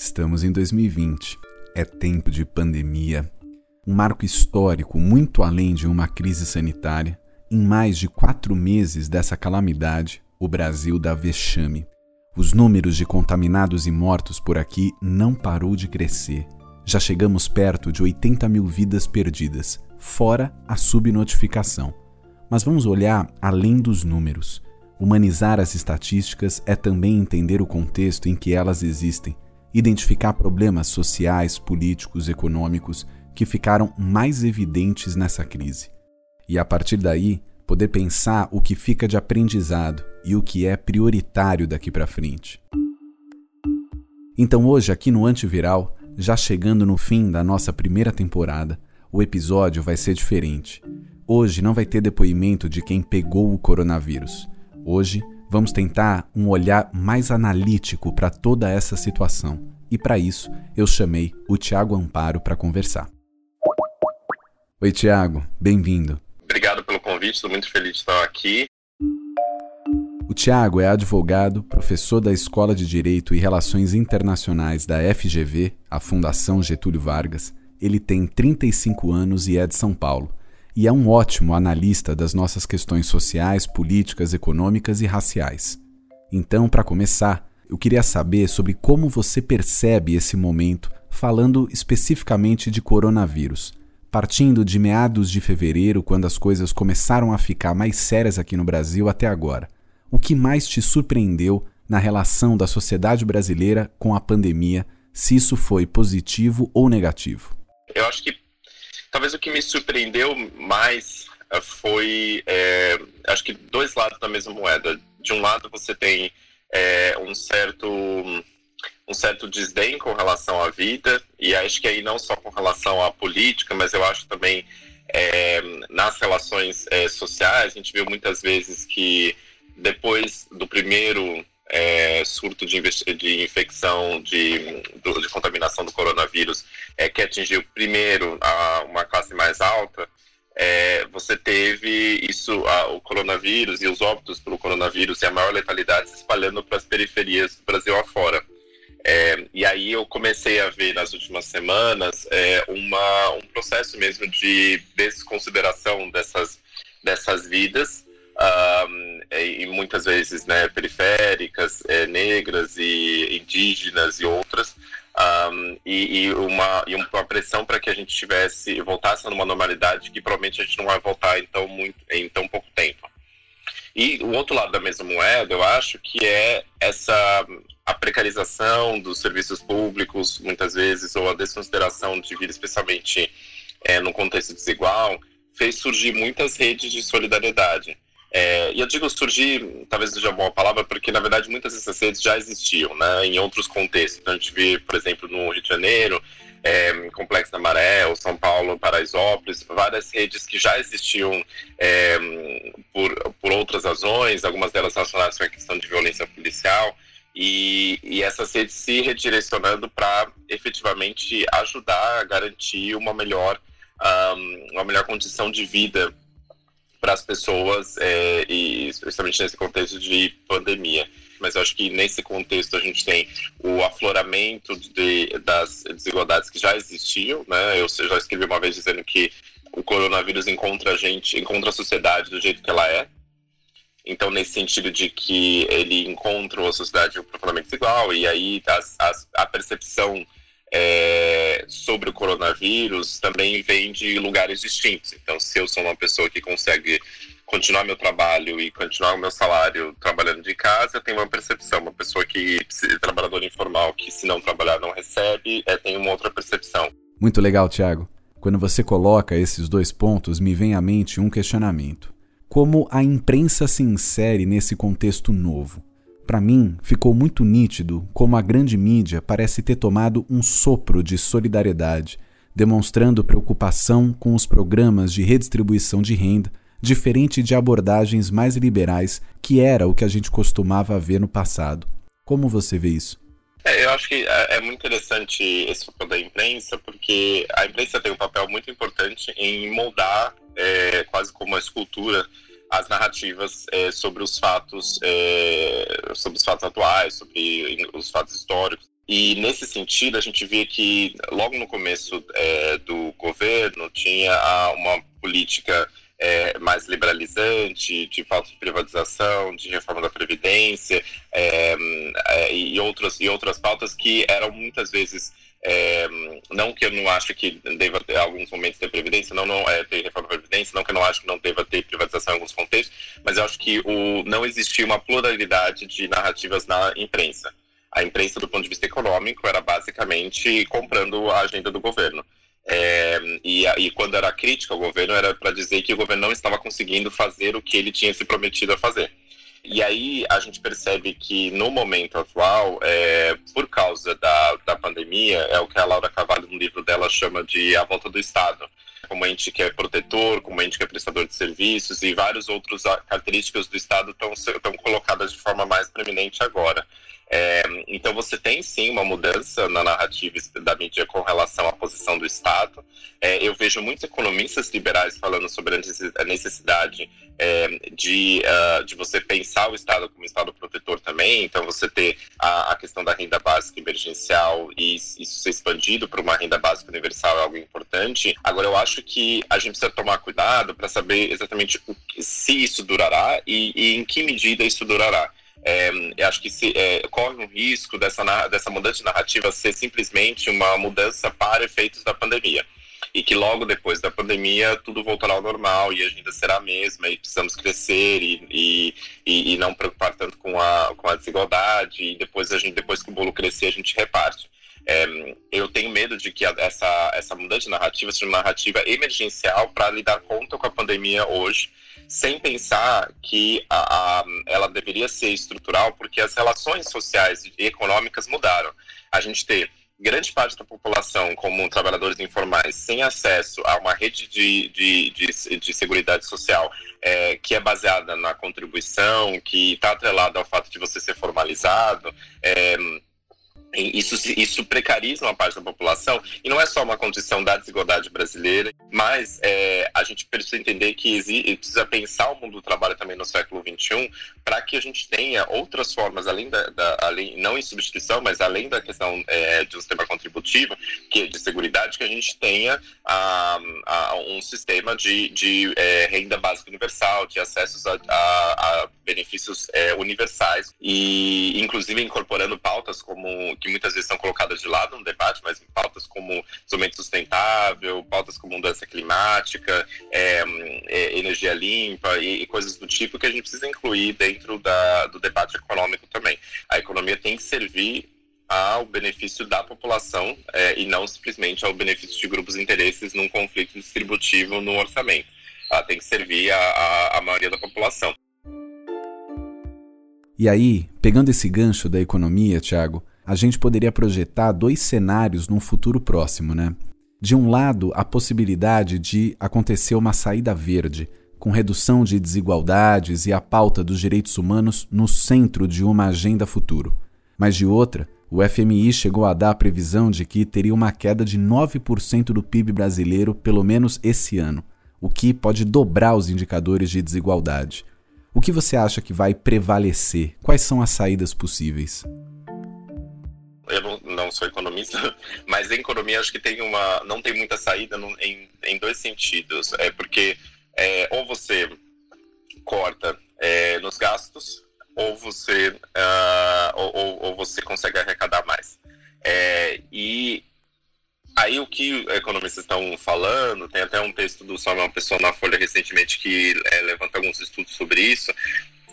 Estamos em 2020. É tempo de pandemia. Um marco histórico muito além de uma crise sanitária. Em mais de quatro meses dessa calamidade, o Brasil dá vexame. Os números de contaminados e mortos por aqui não parou de crescer. Já chegamos perto de 80 mil vidas perdidas, fora a subnotificação. Mas vamos olhar além dos números. Humanizar as estatísticas é também entender o contexto em que elas existem, identificar problemas sociais, políticos, econômicos que ficaram mais evidentes nessa crise. E a partir daí, poder pensar o que fica de aprendizado e o que é prioritário daqui para frente. Então, hoje, aqui no Antiviral, já chegando no fim da nossa primeira temporada, o episódio vai ser diferente. Hoje não vai ter depoimento de quem pegou o coronavírus. Hoje vamos tentar um olhar mais analítico para toda essa situação. E para isso, eu chamei o Tiago Amparo para conversar. Oi, Tiago, bem-vindo convite, estou muito feliz de estar aqui. O Tiago é advogado, professor da Escola de Direito e Relações Internacionais da FGV, a Fundação Getúlio Vargas. Ele tem 35 anos e é de São Paulo. E é um ótimo analista das nossas questões sociais, políticas, econômicas e raciais. Então, para começar, eu queria saber sobre como você percebe esse momento, falando especificamente de coronavírus partindo de meados de fevereiro, quando as coisas começaram a ficar mais sérias aqui no Brasil, até agora. O que mais te surpreendeu na relação da sociedade brasileira com a pandemia, se isso foi positivo ou negativo? Eu acho que talvez o que me surpreendeu mais eh, foi, é, acho que dois lados da mesma moeda. De um lado você tem é, um certo um certo desdém com relação à vida, e acho que aí não só com relação à política, mas eu acho também é, nas relações sociais, a gente viu muitas vezes que depois do primeiro é, surto de, de infecção, de, de, contaminação do coronavírus, é, que atingiu primeiro a, uma classe mais alta, é, você teve isso, a, o coronavírus e os óbitos pelo coronavírus e a maior letalidade se espalhando para as periferias do Brasil afora. É, e aí eu comecei a ver nas últimas semanas é, uma, um processo mesmo de desconsideração dessas, dessas vidas, um, e muitas vezes né, periféricas, é, negras e indígenas e outras, um, e, e, uma, e uma pressão para que a gente tivesse voltasse a uma normalidade que provavelmente a gente não vai voltar em tão, muito, em tão pouco tempo. E o outro lado da mesma moeda, eu acho que é essa a precarização dos serviços públicos, muitas vezes, ou a desconsideração de vida, especialmente é, no contexto desigual, fez surgir muitas redes de solidariedade. É, e eu digo surgir, talvez seja uma boa palavra, porque na verdade muitas dessas redes já existiam, né, em outros contextos. Então a gente vê, por exemplo, no Rio de Janeiro, é, Complexo da Maré, ou São Paulo, Paraisópolis, várias redes que já existiam é, por, por outras razões, algumas delas relacionadas com a questão de violência policial, e, e essas redes se redirecionando para efetivamente ajudar a garantir uma melhor, um, uma melhor condição de vida para as pessoas, é, e especialmente nesse contexto de pandemia. Mas eu acho que nesse contexto a gente tem o afloramento de, das desigualdades que já existiam, né? Eu já escrevi uma vez dizendo que o coronavírus encontra a gente, encontra a sociedade do jeito que ela é, então, nesse sentido de que ele encontra uma sociedade profundamente desigual, e aí as, as, a percepção é, sobre o coronavírus também vem de lugares distintos. Então, se eu sou uma pessoa que consegue continuar meu trabalho e continuar o meu salário trabalhando de casa, tenho uma percepção. Uma pessoa que, trabalhador informal, que se não trabalhar não recebe, é, tem uma outra percepção. Muito legal, Tiago. Quando você coloca esses dois pontos, me vem à mente um questionamento como a imprensa se insere nesse contexto novo. Para mim, ficou muito nítido como a grande mídia parece ter tomado um sopro de solidariedade, demonstrando preocupação com os programas de redistribuição de renda, diferente de abordagens mais liberais que era o que a gente costumava ver no passado. Como você vê isso? É, eu acho que é, é muito interessante esse papel da imprensa, porque a imprensa tem um papel muito importante em moldar, é, quase como uma escultura, as narrativas é, sobre os fatos, é, sobre os fatos atuais, sobre os fatos históricos. E nesse sentido, a gente via que logo no começo é, do governo tinha uma política é, mais liberalizante, de falta de privatização, de reforma da Previdência é, é, e, outras, e outras pautas que eram muitas vezes. É, não que eu não acho que deva ter alguns momentos ter previdência, não, não é, ter reforma da previdência, não que eu não acho que não deva ter privatização em alguns contextos, mas eu acho que o, não existia uma pluralidade de narrativas na imprensa. A imprensa, do ponto de vista econômico, era basicamente comprando a agenda do governo. É, e, e, quando era crítica ao governo, era para dizer que o governo não estava conseguindo fazer o que ele tinha se prometido a fazer. E aí a gente percebe que no momento atual, é, por causa da, da pandemia, é o que a Laura Cavalho, no livro dela, chama de a volta do Estado. Como a gente que é protetor, como a gente que é prestador de serviços e várias outras características do Estado estão colocadas de forma mais preeminente agora. É, então você tem sim uma mudança na narrativa da mídia com relação à posição do Estado. É, eu vejo muitos economistas liberais falando sobre a necessidade é, de, uh, de você pensar o Estado como Estado protetor também. Então você ter a, a questão da renda básica emergencial e isso ser expandido para uma renda básica universal é algo importante. Agora eu acho que a gente precisa tomar cuidado para saber exatamente o, se isso durará e, e em que medida isso durará. É, acho que se, é, corre um risco dessa, dessa mudança de narrativa ser simplesmente uma mudança para efeitos da pandemia. E que logo depois da pandemia tudo voltará ao normal e a agenda será a mesma e precisamos crescer e, e, e, e não preocupar tanto com a, com a desigualdade e depois, a gente, depois que o bolo crescer a gente reparte. É, eu tenho medo de que essa, essa mudança de narrativa seja uma narrativa emergencial para lidar conta com a pandemia hoje sem pensar que a, a, ela deveria ser estrutural, porque as relações sociais e econômicas mudaram. A gente ter grande parte da população, como trabalhadores informais, sem acesso a uma rede de, de, de, de seguridade social é, que é baseada na contribuição, que está atrelada ao fato de você ser formalizado, é, isso, isso precariza uma parte da população e não é só uma condição da desigualdade brasileira, mas é, a gente precisa entender que precisa pensar o mundo do trabalho também no século XXI para que a gente tenha outras formas, além da, da além, não em substituição, mas além da questão é, de um sistema contributivo, que é de segurança, que a gente tenha a, a, um sistema de, de é, renda básica universal, de acessos a, a benefícios é, universais e, inclusive, incorporando pautas como que muitas vezes são colocadas de lado no debate, mas pautas como desenvolvimento sustentável, pautas como mudança climática, é, é, energia limpa e, e, coisas do tipo que a gente precisa incluir dentro da, do debate econômico também. A economia tem que servir ao benefício da população é, e não simplesmente ao benefício de grupos de interesses num conflito distributivo no orçamento. Ela tem que servir a maioria da população. E aí, pegando esse gancho da economia, Tiago, a gente poderia projetar dois cenários num futuro próximo, né? De um lado, a possibilidade de acontecer uma saída verde, com redução de desigualdades e a pauta dos direitos humanos no centro de uma agenda futuro. Mas de outra, o FMI chegou a dar a previsão de que teria uma queda de 9% do PIB brasileiro pelo menos esse ano, o que pode dobrar os indicadores de desigualdade. O que você acha que vai prevalecer? Quais são as saídas possíveis? Eu não, não, sou economista, mas em economia acho que tem uma, não tem muita saída no, em, em dois sentidos. É porque é, ou você corta é, nos gastos, ou você, uh, ou, ou, você consegue arrecadar mais. É, e aí o que economistas estão falando, tem até um texto do Samuel Pessoa na Folha recentemente que é, levanta alguns estudos sobre isso,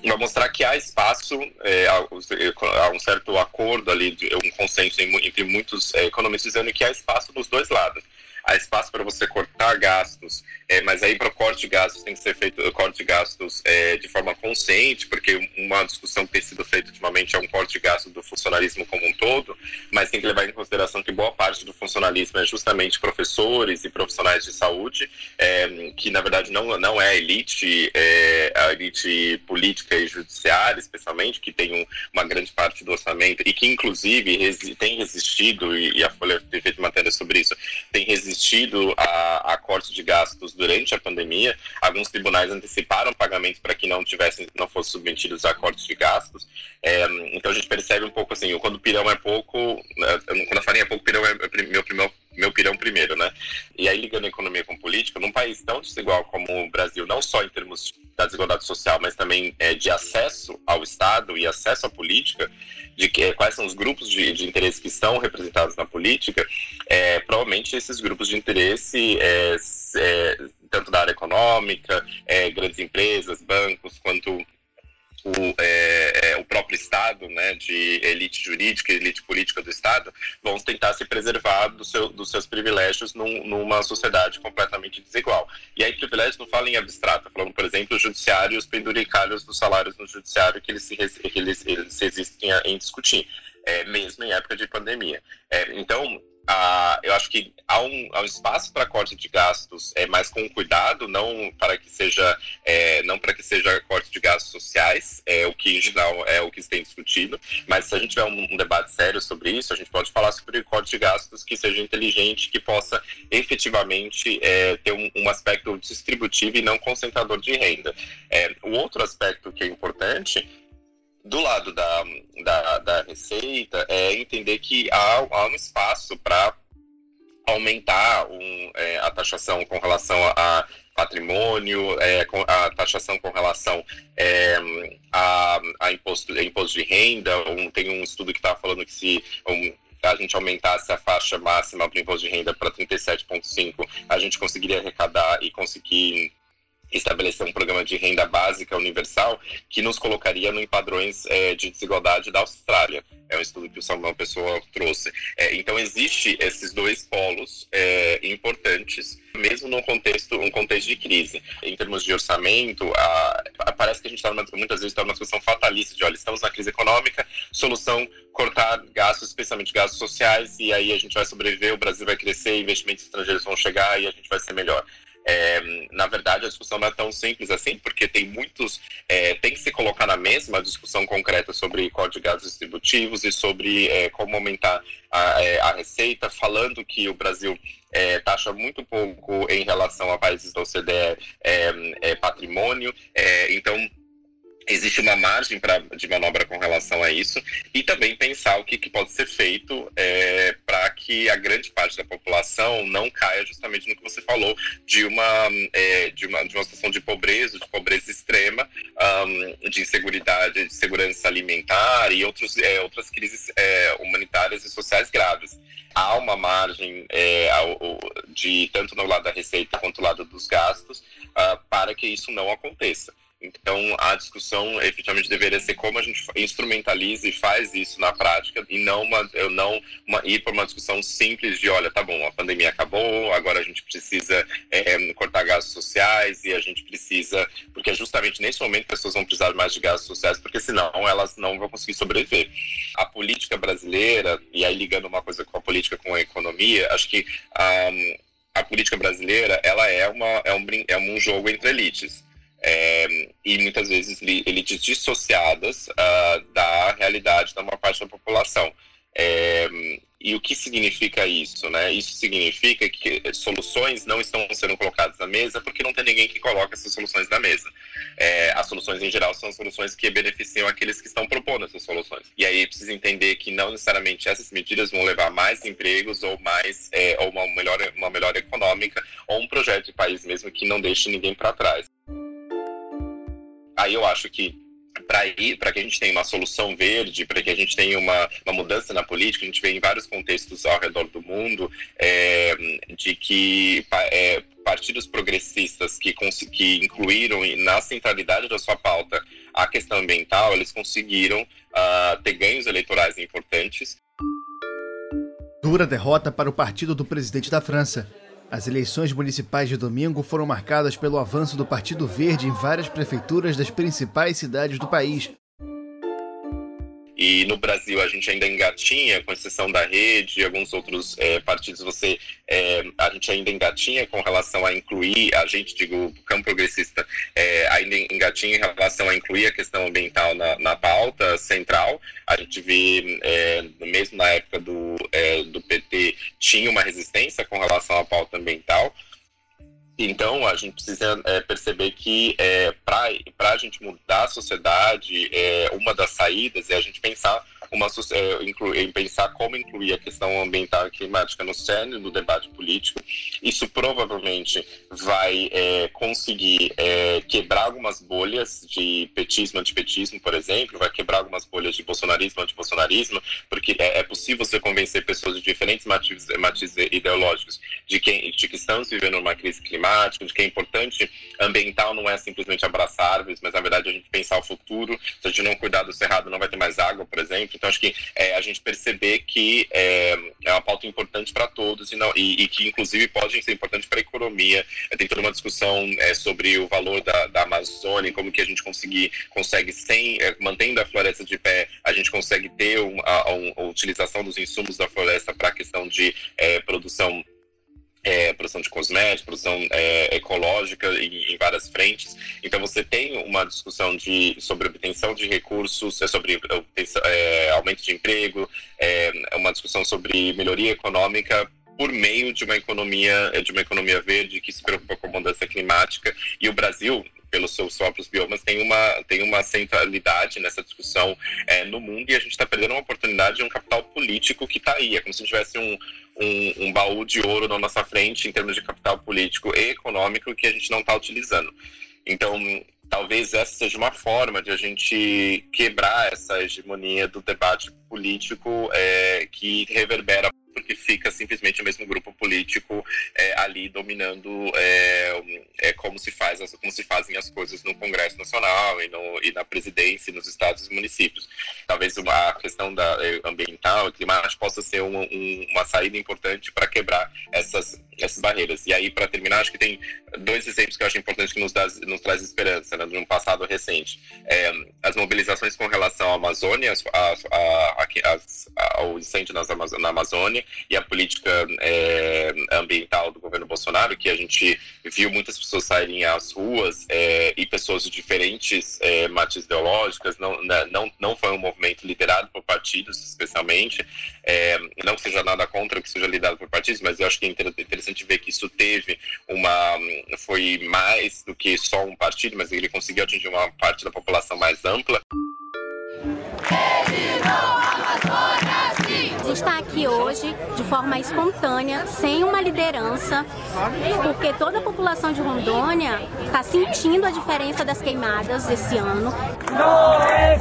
vai mostrar que há espaço, é, há um certo acordo ali, um consenso entre muitos é, economistas dizendo que há espaço dos dois lados. Há espaço para você cortar gastos, é, mas aí para o corte de gastos tem que ser feito corte de gastos é, de forma consciente, porque uma discussão que tem sido feita ultimamente é um corte de gastos do funcionalismo como um todo, mas tem que levar em consideração que boa parte do funcionalismo é justamente professores e profissionais de saúde, é, que na verdade não, não é a elite, é, a elite política e judiciária, especialmente, que tem um, uma grande parte do orçamento e que inclusive resi tem resistido, e, e a Folha tem feito matéria sobre isso, tem resistido a, a corte de gastos durante a pandemia. Alguns tribunais anteciparam pagamentos para que não tivessem, não fossem submetidos a cortes de gastos. É, então a gente percebe um pouco assim, quando o pirão é pouco, né, quando a farinha é pouco, o pirão é meu, meu, meu pirão primeiro, né? E aí ligando a economia com política, num país tão desigual como o Brasil, não só em termos da desigualdade social, mas também é, de acesso ao Estado e acesso à política, de que, quais são os grupos de, de interesse que estão representados na política, é, provavelmente esses grupos de interesse, é, é, tanto da área econômica, é, grandes empresas, bancos, quanto o, é, o próprio Estado, né, de elite jurídica elite política do Estado, vão tentar se preservar do seu, dos seus privilégios num, numa sociedade completamente desigual. E aí, privilégios não falam em abstrato, falando, por exemplo, o judiciário e os penduricalhos dos salários no judiciário que eles, se, eles, eles existem em discutir, é, mesmo em época de pandemia. É, então, eu acho que há um, há um espaço para corte de gastos é, mais com cuidado, não para que seja é, não para que seja corte de gastos sociais, é o que em geral é o que se tem discutido, mas se a gente tiver um, um debate sério sobre isso, a gente pode falar sobre corte de gastos que seja inteligente, que possa efetivamente é, ter um, um, aspecto distributivo e não concentrador de renda. É, o outro aspecto que é importante do lado da, da, da receita é entender que há, há um espaço para aumentar um, é, a taxação com relação a patrimônio, é, a taxação com relação é, a, a, imposto, a imposto de renda. Um, tem um estudo que estava falando que se um, a gente aumentasse a faixa máxima para imposto de renda para 37,5, a gente conseguiria arrecadar e conseguir estabelecer um programa de renda básica universal que nos colocaria em padrões é, de desigualdade da Austrália. É um estudo que o Samuel Pessoa trouxe. É, então, existe esses dois polos é, importantes, mesmo num contexto, um contexto de crise. Em termos de orçamento, a, a, parece que a gente está muitas vezes está numa situação fatalista de, olha, estamos na crise econômica, solução cortar gastos, especialmente gastos sociais, e aí a gente vai sobreviver, o Brasil vai crescer, investimentos estrangeiros vão chegar e a gente vai ser melhor. É, na verdade, a discussão não é tão simples assim, porque tem muitos. É, tem que se colocar na mesma discussão concreta sobre código de gastos distributivos e sobre é, como aumentar a, é, a, receita, falando que o Brasil é, taxa muito pouco em relação a países da OCDE é, patrimônio. então existe uma margem pra, de manobra com relação a isso e também pensar o que, que pode ser feito é, para que a grande parte da população não caia justamente no que você falou de uma, é, de uma, de uma situação de pobreza, de pobreza extrema, um, de inseguridade, de segurança alimentar e outros, é, outras crises é, humanitárias e sociais graves. Há uma margem é, de tanto no lado da receita quanto no lado dos gastos uh, para que isso não aconteça. Então, a discussão efetivamente deveria ser como a gente instrumentaliza e faz isso na prática e não, uma, eu não uma, ir para uma discussão simples de, olha, tá bom, a pandemia acabou, agora a gente precisa é, cortar gastos sociais e a gente precisa, porque é justamente nesse momento as pessoas vão precisar mais de gastos sociais, porque senão elas não vão conseguir sobreviver. A política brasileira, e aí ligando uma coisa com a política com a economia, acho que um, a política brasileira, ela é, uma, é, um, é um jogo entre elites é, e muitas vezes elites dissociadas uh, da realidade da maior parte da população. É, e o que significa isso? Né? Isso significa que soluções não estão sendo colocadas na mesa porque não tem ninguém que coloque essas soluções na mesa. É, as soluções, em geral, são soluções que beneficiam aqueles que estão propondo essas soluções. E aí precisa entender que não necessariamente essas medidas vão levar mais empregos ou mais ou uma melhor, uma melhor econômica ou um projeto de país mesmo que não deixe ninguém para trás aí eu acho que para ir para que a gente tenha uma solução verde, para que a gente tenha uma, uma mudança na política, a gente vê em vários contextos ao redor do mundo é, de que é, partidos progressistas que, que incluíram na centralidade da sua pauta a questão ambiental, eles conseguiram uh, ter ganhos eleitorais importantes. Dura derrota para o partido do presidente da França. As eleições municipais de domingo foram marcadas pelo avanço do Partido Verde em várias prefeituras das principais cidades do país. E no Brasil a gente ainda engatinha, com exceção da rede e alguns outros é, partidos, você é, a gente ainda engatinha com relação a incluir, a gente, digo, o campo progressista, é, ainda engatinha em relação a incluir a questão ambiental na, na pauta central. A gente vê, mesmo na época do, do PT, tinha uma resistência com relação à pauta ambiental. Então, a gente precisa é, perceber que é, para a gente mudar a sociedade, é, uma das saídas é a gente pensar uma, é, em pensar como incluir a questão ambiental e climática no cerne do debate político. Isso provavelmente vai é, conseguir é, quebrar algumas bolhas de petismo, antipetismo, por exemplo, vai quebrar algumas bolhas de bolsonarismo, antibolsonarismo, porque é, é possível você convencer pessoas de diferentes matizes, matizes ideológicos de, de que estamos vivendo uma crise climática, de que é importante ambiental não é simplesmente abraçar árvores, mas na verdade a gente pensar o futuro. Se a gente não cuidar do cerrado, não vai ter mais água, por exemplo. Então, acho que é, a gente perceber que é, é uma pauta importante para todos e, não, e, e, que, inclusive, pode ser importante para a economia. Tem toda uma discussão é, sobre o valor da, da Amazônia, como que a gente conseguir, consegue, sem, é, mantendo a floresta de pé, a gente consegue ter uma, utilização dos insumos da floresta para a questão de é, produção é, produção de cosméticos, produção é, ecológica em, em, várias frentes. Então você tem uma discussão de, sobre obtenção de recursos, é, sobre é, aumento de emprego, é, uma discussão sobre melhoria econômica por meio de uma economia de uma economia verde que se preocupa com a mudança climática e o Brasil pelos seus próprios biomas tem uma tem uma centralidade nessa discussão é, no mundo e a gente está perdendo uma oportunidade de um capital político que está aí é como se tivesse um um, um, baú de ouro na nossa frente em termos de capital político e econômico que a gente não está utilizando. Então, talvez essa seja uma forma de a gente quebrar essa hegemonia do debate político é, que reverbera porque fica simplesmente o mesmo grupo político é, ali dominando é, é, como se faz como se fazem as coisas no Congresso Nacional e, no, e na presidência nos estados e municípios. Talvez uma questão da é, ambiental e climática possa ser um, um, uma saída importante para quebrar essas essas barreiras. E aí, para terminar, acho que tem dois exemplos que eu acho importantes que nos, dá, nos traz esperança, né, de um passado recente. É, as mobilizações com relação à Amazônia, a, a, a, ao incêndio nas, na Amazônia e a política é, ambiental do governo Bolsonaro, que a gente viu muitas pessoas saírem às ruas é, e pessoas de diferentes é, matizes ideológicas, não, né, não, não foi um movimento liderado por partidos, especialmente, não que seja nada contra que seja liderado por partidos, mas eu acho que é interessante ver que isso teve uma. foi mais do que só um partido, mas ele conseguiu atingir uma parte da população mais ampla. A gente está aqui hoje de forma espontânea, sem uma liderança, porque toda a população de Rondônia está sentindo a diferença das queimadas esse ano. Não é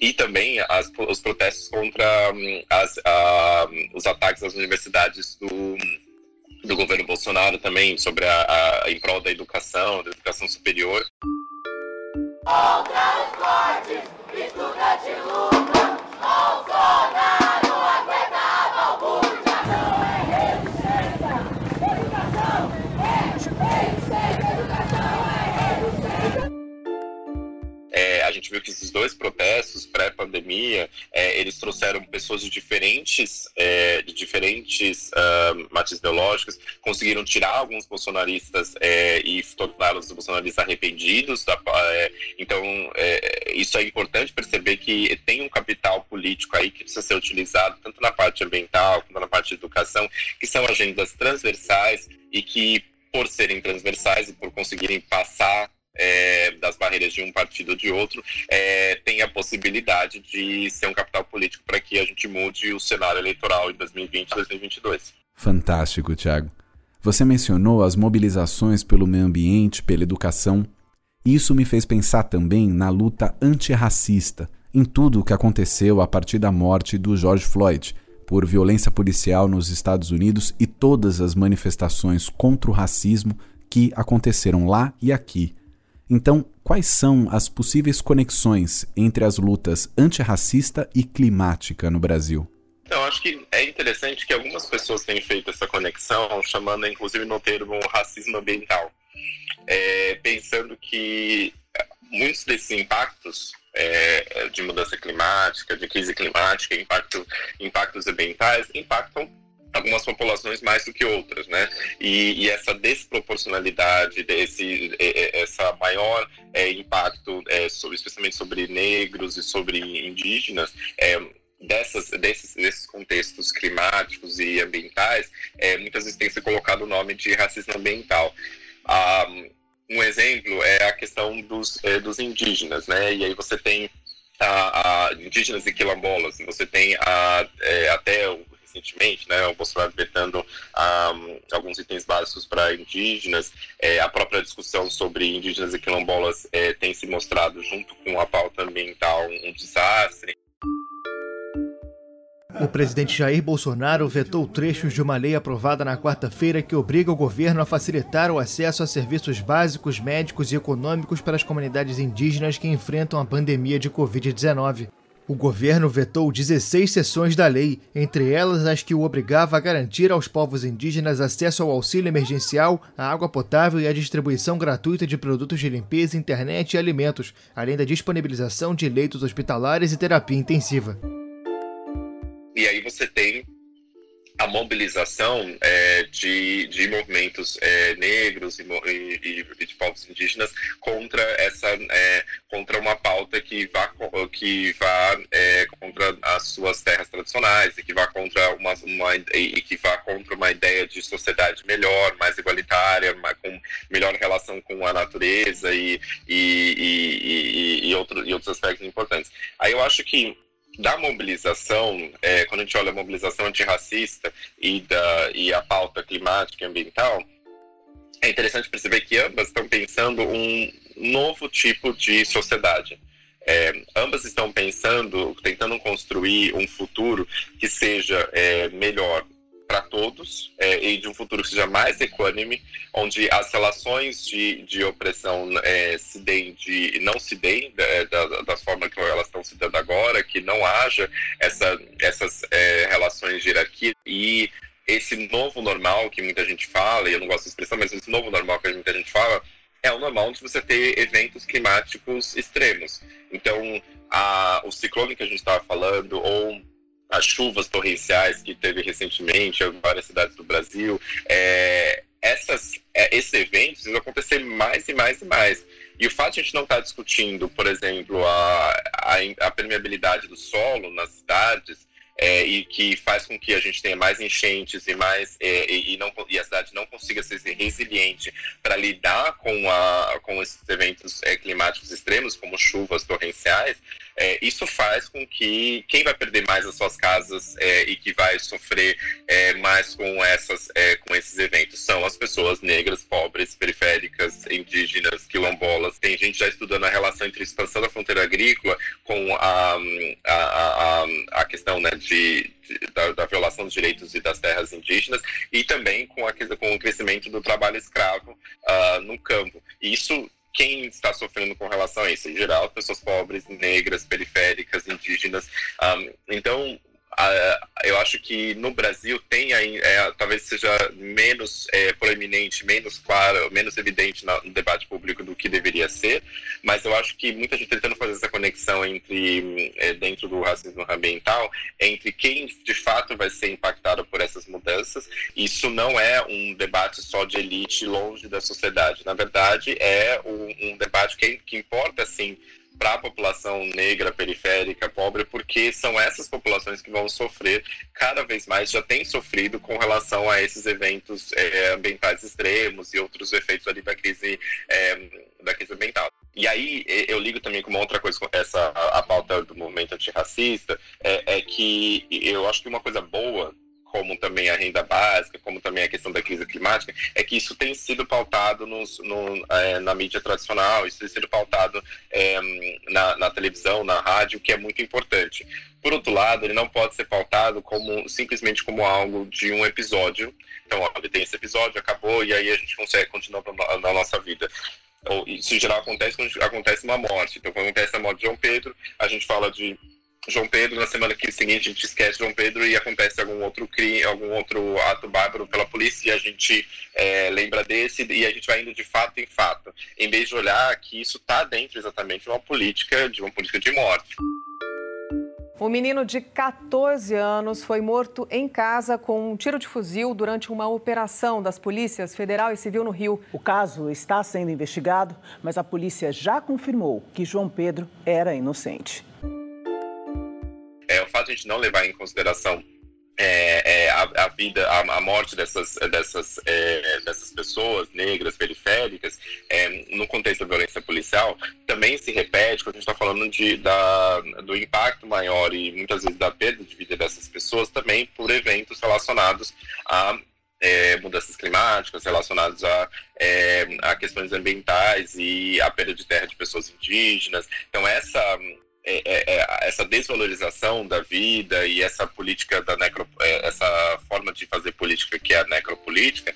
e também as, os protestos contra um, as, uh, os ataques às universidades do, do governo Bolsonaro também, sobre a, a, em prol da educação, da educação superior. Contra os cortes, estudante luta, Bolsonaro gente viu que esses dois protestos pré-pandemia, é, eles trouxeram pessoas de diferentes, é, de diferentes uh, matizes ideológicos, conseguiram tirar alguns bolsonaristas é, e torná-los bolsonaristas arrependidos. Da, é, então, é, isso é importante perceber que tem um capital político aí que precisa ser utilizado tanto na parte ambiental quanto na parte de educação, que são agendas transversais e que por serem transversais e por conseguirem passar é, das barreiras de um partido ou de outro, é, tem a possibilidade de ser um capital político para que a gente mude o cenário eleitoral em 2020 e 2022. Fantástico, Tiago. Você mencionou as mobilizações pelo meio ambiente, pela educação. Isso me fez pensar também na luta antirracista, em tudo o que aconteceu a partir da morte do George Floyd por violência policial nos Estados Unidos e todas as manifestações contra o racismo que aconteceram lá e aqui então, quais são as possíveis conexões entre as lutas antirracista e climática no Brasil? Então, acho que é interessante que algumas pessoas têm feito essa conexão, chamando inclusive no termo racismo ambiental, é, pensando que muitos desses impactos é, de mudança climática, de crise climática, impacto, impactos ambientais, impactam algumas populações mais do que outras, né? E, e essa desproporcionalidade, desse, essa maior é, impacto, é, sobre, especialmente sobre negros e sobre indígenas, é, dessas, desses, desses contextos climáticos e ambientais, é, muitas vezes tem se colocado o nome de racismo ambiental. Ah, um exemplo é a questão dos, é, dos indígenas, né? E aí você tem a, a indígenas e quilombolas, você tem a, é, até recentemente, né, o Bolsonaro vetando um, alguns itens básicos para indígenas, é, a própria discussão sobre indígenas e quilombolas é, tem se mostrado, junto com a pauta ambiental, um desastre. O presidente Jair Bolsonaro vetou trechos de uma lei aprovada na quarta-feira que obriga o governo a facilitar o acesso a serviços básicos, médicos e econômicos para as comunidades indígenas que enfrentam a pandemia de Covid-19. O governo vetou 16 seções da lei, entre elas as que o obrigava a garantir aos povos indígenas acesso ao auxílio emergencial, à água potável e à distribuição gratuita de produtos de limpeza, internet e alimentos, além da disponibilização de leitos hospitalares e terapia intensiva. E aí você tem a mobilização é, de, de movimentos é, negros e, e, e, de povos indígenas contra essa é, contra uma pauta que vá que vá é, contra as suas terras tradicionais e que vá contra uma, uma e que vá contra uma ideia de sociedade melhor mais igualitária mais, com melhor relação com a natureza e e, e, e, outro, e outros aspectos importantes. Aí eu acho que da mobilização, é, quando a gente olha a mobilização antirracista e, da, e a pauta climática e ambiental, é interessante perceber que ambas estão pensando um novo tipo de sociedade. É, ambas estão pensando, tentando construir um futuro que seja é, melhor para todos é, e de um futuro que seja mais equânime, onde as relações de, de opressão é, se deem de, não se deem da, da, forma que elas estão se dando agora, que não haja essa, essas é, relações de hierarquia e esse novo normal que muita gente fala, e eu não gosto da expressão, mas esse novo normal que muita gente fala, é o normal de você ter eventos climáticos extremos. Então, a, o ciclone que a gente estava falando, ou as chuvas torrenciais que teve recentemente em várias cidades do Brasil, é, essas, é, esses eventos vão acontecer mais e mais e mais. E o fato de a gente não estar tá discutindo, por exemplo, a, a, a permeabilidade do solo nas cidades, é, e que faz com que a gente tenha mais enchentes e mais é, e, não, e a cidade não consiga ser resiliente para lidar com, a, com esses eventos é, climáticos extremos, como chuvas torrenciais, é, isso faz com que quem vai perder mais as suas casas é, e que vai sofrer é, mais com, essas, com esses eventos são as pessoas negras, pobres, periféricas, indígenas, quilombolas. Tem gente já estudando a relação entre a expansão da fronteira agrícola com a, a, a, a questão né, de, de da, da, violação dos direitos e das terras indígenas e também com, a, com o crescimento do trabalho escravo uh, no campo. Isso quem está sofrendo com relação a isso? Em geral, pessoas pobres, negras, periféricas, indígenas. Um, então, eu acho que no Brasil tem é, talvez seja menos é, proeminente, menos claro, menos evidente no, debate público do que deveria ser, mas eu acho que muita gente tentando fazer essa conexão entre é, dentro do racismo ambiental entre quem de fato vai ser impactado por essas mudanças. Isso não é um debate só de elite longe da sociedade. Na verdade, é um, um debate que, que importa sim para a população negra, periférica, pobre, porque são essas populações que vão sofrer cada vez mais, já têm sofrido com relação a esses eventos é, ambientais extremos e outros efeitos ali da crise, é, da crise ambiental. E aí eu ligo também com uma outra coisa essa a, a pauta do movimento antirracista, é, é que eu acho que uma coisa boa como também a renda básica, como também a questão da crise climática, é que isso tem sido pautado nos, no, é, na mídia tradicional, isso tem sido pautado é, na, na, televisão, na rádio, que é muito importante. Por outro lado, ele não pode ser pautado como simplesmente como algo de um episódio. Então, ó, tem esse episódio, acabou, e aí a gente consegue continuar na nossa vida isso em geral acontece quando acontece uma morte. Então, quando acontece a morte de João Pedro, a gente fala de João Pedro, na semana seguinte a gente esquece João Pedro e acontece algum outro crime, algum outro ato bárbaro pela polícia e a gente é, lembra desse e a gente vai indo de fato em fato, em vez de olhar que isso está dentro exatamente de uma política, de uma política de morte. Um menino de 14 anos foi morto em casa com um tiro de fuzil durante uma operação das polícias federal e civil no Rio. O caso está sendo investigado, mas a polícia já confirmou que João Pedro era inocente. A gente não levar em consideração é, é, a, a, vida, a, a, morte dessas, dessas, é, dessas pessoas negras, periféricas, é, no contexto da violência policial, também se repete quando a gente está falando de, da, do impacto maior e muitas vezes da perda de vida dessas pessoas, também por eventos relacionados a é, mudanças climáticas, relacionados a, é, a questões ambientais e a perda de terra de pessoas indígenas. Então, essa, é, é, é, essa desvalorização da vida e essa política da necro, essa forma de fazer política que é a necropolítica,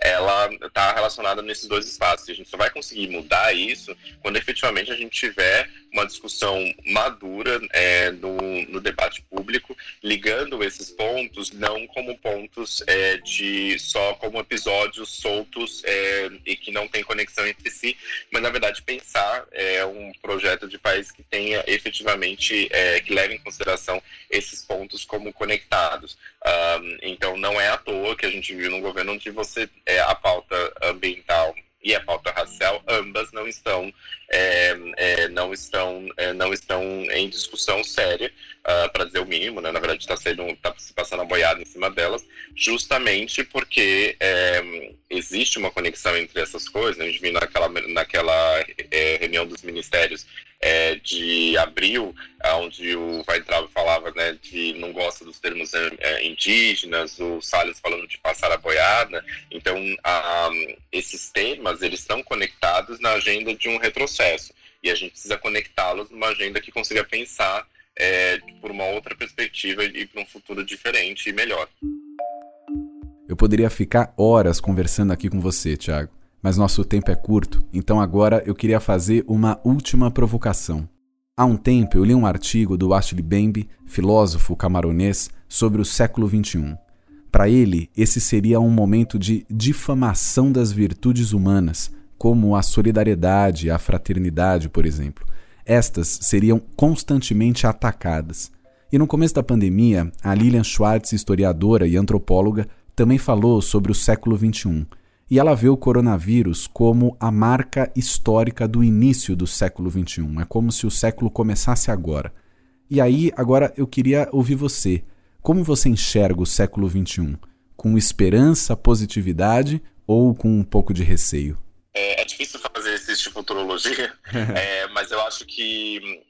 ela está relacionada nesses dois espaços. E a gente só vai conseguir mudar isso quando efetivamente a gente tiver uma discussão madura é, no, no, debate público, ligando esses pontos não como pontos é, de só como episódios soltos é, e que não tem conexão entre si, mas na verdade pensar é, um projeto de país que tenha efetivamente é, que leve em consideração esses pontos como conectados. Um, então não é à toa que a gente viu no governo onde você é, a pauta ambiental e a pauta racial, ambas não estão, é, é, não estão, é, não estão em discussão séria, uh, ah, para dizer o mínimo, né? na verdade está tá se passando a boiada em cima delas, justamente porque é, existe uma conexão entre essas coisas, a gente viu naquela, naquela reunião dos ministérios é, de abril, onde o Weintraub falava né, de não gosta dos termos é, indígenas, o Salles falando de passar a boiada. Então, a, esses temas eles estão conectados na agenda de um retrocesso e a gente precisa conectá-los numa agenda que consiga pensar é, por uma outra perspectiva e para um futuro diferente e melhor. Eu poderia ficar horas conversando aqui com você, Thiago mas nosso tempo é curto, então agora eu queria fazer uma última provocação. Há um tempo eu li um artigo do Ashley Bembe, filósofo camaronês, sobre o século XXI. Para ele, esse seria um momento de difamação das virtudes humanas, como a solidariedade e a fraternidade, por exemplo. Estas seriam constantemente atacadas. E no começo da pandemia, a Lilian Schwartz, historiadora e antropóloga, também falou sobre o século XXI e ela vê o coronavírus como a marca histórica do início do século XXI. É como se o século começasse agora. E aí, agora eu queria ouvir você. Como você enxerga o século XXI? Com esperança, positividade ou com um pouco de receio? É, é difícil fazer esse tipo de futurologia, é, mas eu acho que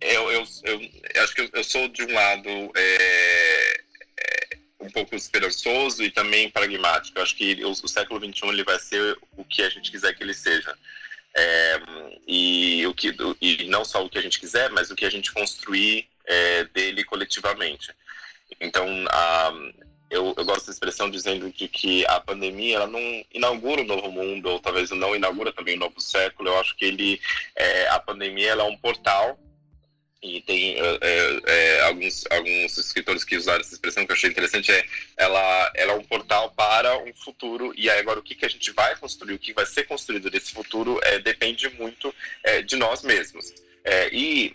eu, eu, eu, eu, acho que eu, sou de um lado é, um pouco esperançoso e também pragmático. Eu acho que o, o, século XXI ele vai ser o que a gente quiser que ele seja. É, e, o que, e não só o que a gente quiser, mas o que a gente construir é, dele coletivamente. Então, a, eu, eu, gosto da expressão dizendo de que a pandemia ela não inaugura um novo mundo, ou talvez não inaugura também um novo século. Eu acho que ele, é, a pandemia ela é um portal e tem é, é, alguns, alguns escritores que usaram essa expressão que eu achei interessante, é ela, ela é um portal para um futuro, e aí agora o que, que a gente vai construir, o que vai ser construído desse futuro, é, depende muito é, de nós mesmos. É, e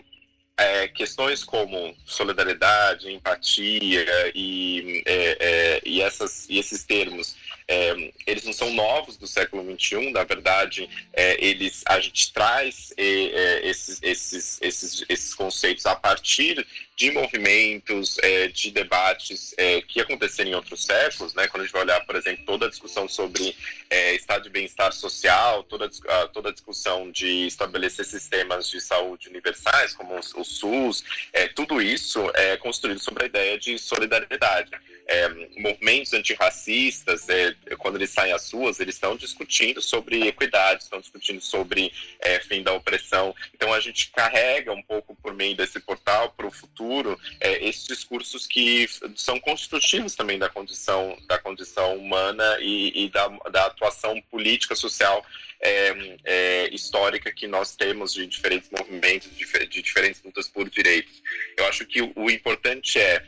é, questões como solidariedade, empatia e, e, essas, e esses termos é, eles não são novos do século XXI, na verdade, é, eles, a gente traz é, é, esses, esses, esses, esses conceitos a partir de movimentos, é, de debates é, que aconteceram em outros séculos, né? quando a gente vai olhar, por exemplo, toda a discussão sobre estado de bem-estar social, toda, a, toda a discussão de estabelecer sistemas de saúde universais, como o, o SUS, tudo isso é construído sobre a ideia de solidariedade é, movimentos antirracistas, é, quando eles saem às ruas, eles estão discutindo sobre equidade, estão discutindo sobre é, fim da opressão. Então a gente carrega um pouco por meio desse portal para o futuro é, esses discursos que são constitutivos também da condição da condição humana e, e da, da, atuação política social é, é, histórica que nós temos de diferentes movimentos, de, de diferentes lutas por direitos. Eu acho que o, o importante é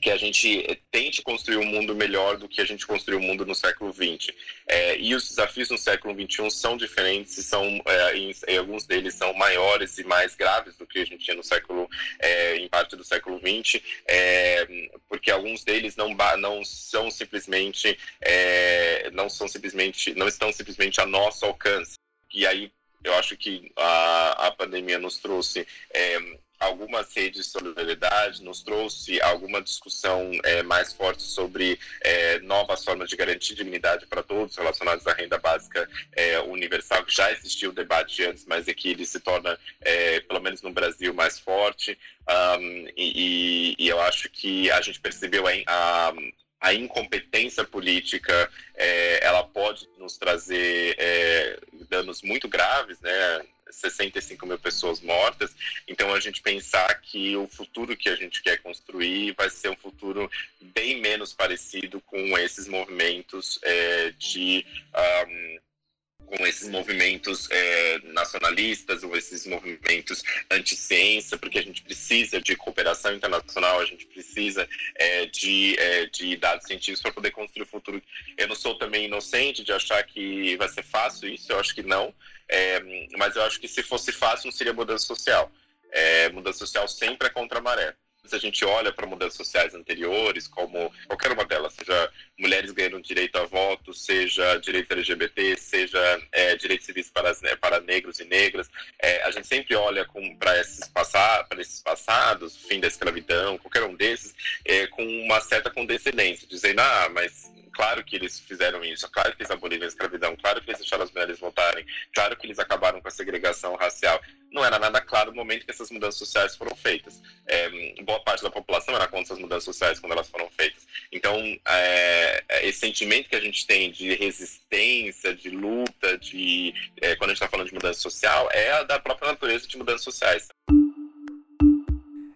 que a gente tente construir um mundo melhor do que a gente construiu o mundo no século XX. É, e os desafios no século XXI são diferentes são, é, em, em, alguns deles são maiores e mais graves do que a gente tinha no século, é, em parte do século XX, é, porque alguns deles não, não são simplesmente, é, não são simplesmente, não estão simplesmente a nosso alcance. E aí Eu acho que a, a pandemia nos trouxe é, algumas redes de solidariedade, nos trouxe alguma discussão é, mais forte sobre é, novas formas de garantir dignidade para todos relacionados à renda básica é, universal, que já existiu o debate antes, mas aqui ele se torna, é, pelo menos no Brasil, mais forte. Um, e, e, eu acho que a gente percebeu a, a a incompetência política é, ela pode nos trazer é, danos muito graves, né? 65 mil pessoas mortas. Então, a gente pensar que o futuro que a gente quer construir vai ser um futuro bem menos parecido com esses movimentos é, de. Um, com esses movimentos é, nacionalistas ou esses movimentos anti-ciência, porque a gente precisa de cooperação internacional, a gente precisa é, de, é, de dados científicos para poder construir o futuro. Eu não sou também inocente de achar que vai ser fácil isso, eu acho que não, é, mas eu acho que se fosse fácil não seria mudança social. É, mudança social sempre é contra a maré se a gente olha para mudanças sociais anteriores, como qualquer uma delas, seja mulheres ganhando direito a voto, seja direito LGBT, seja é, direitos civis para, né, para negros e negras, é, a gente sempre olha para esses, esses passados, fim da escravidão, qualquer um desses, é, com uma certa condescendência, dizendo, ah, mas claro que eles fizeram isso, claro que eles aboliram a escravidão, claro que eles deixaram as mulheres votarem, claro que eles acabaram com a segregação racial. Não era nada claro no momento que essas mudanças sociais foram feitas. É, boa parte da população era contra essas mudanças sociais quando elas foram feitas. Então, é, é esse sentimento que a gente tem de resistência, de luta, de é, quando a gente está falando de mudança social, é a da própria natureza de mudanças sociais.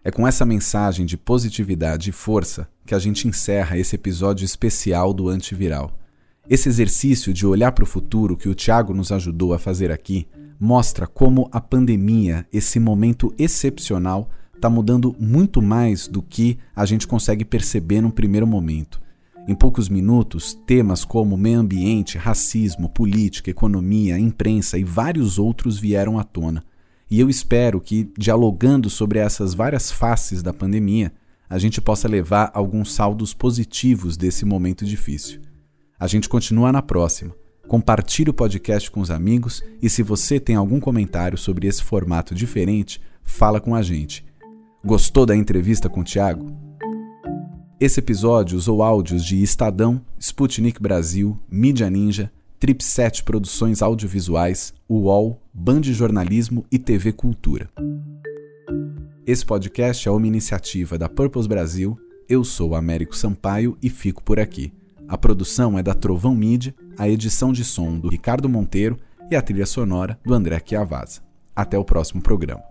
É com essa mensagem de positividade e força que a gente encerra esse episódio especial do Antiviral. Esse exercício de olhar para o futuro que o Tiago nos ajudou a fazer aqui mostra como a pandemia, esse momento excepcional, está mudando muito mais do que a gente consegue perceber num primeiro momento. Em poucos minutos, temas como meio ambiente, racismo, política, economia, imprensa e vários outros vieram à tona. E eu espero que, dialogando sobre essas várias faces da pandemia, a gente possa levar alguns saldos positivos desse momento difícil. A gente continua na próxima. Compartilhe o podcast com os amigos e se você tem algum comentário sobre esse formato diferente, fala com a gente. Gostou da entrevista com o Thiago? Esse episódio usou áudios de Estadão, Sputnik Brasil, Mídia Ninja, Tripset Produções Audiovisuais, UOL, Band Jornalismo e TV Cultura. Esse podcast é uma iniciativa da Purpose Brasil. Eu sou Américo Sampaio e fico por aqui. A produção é da Trovão Mídia, a edição de som do Ricardo Monteiro e a trilha sonora do André Chiavazza. Até o próximo programa.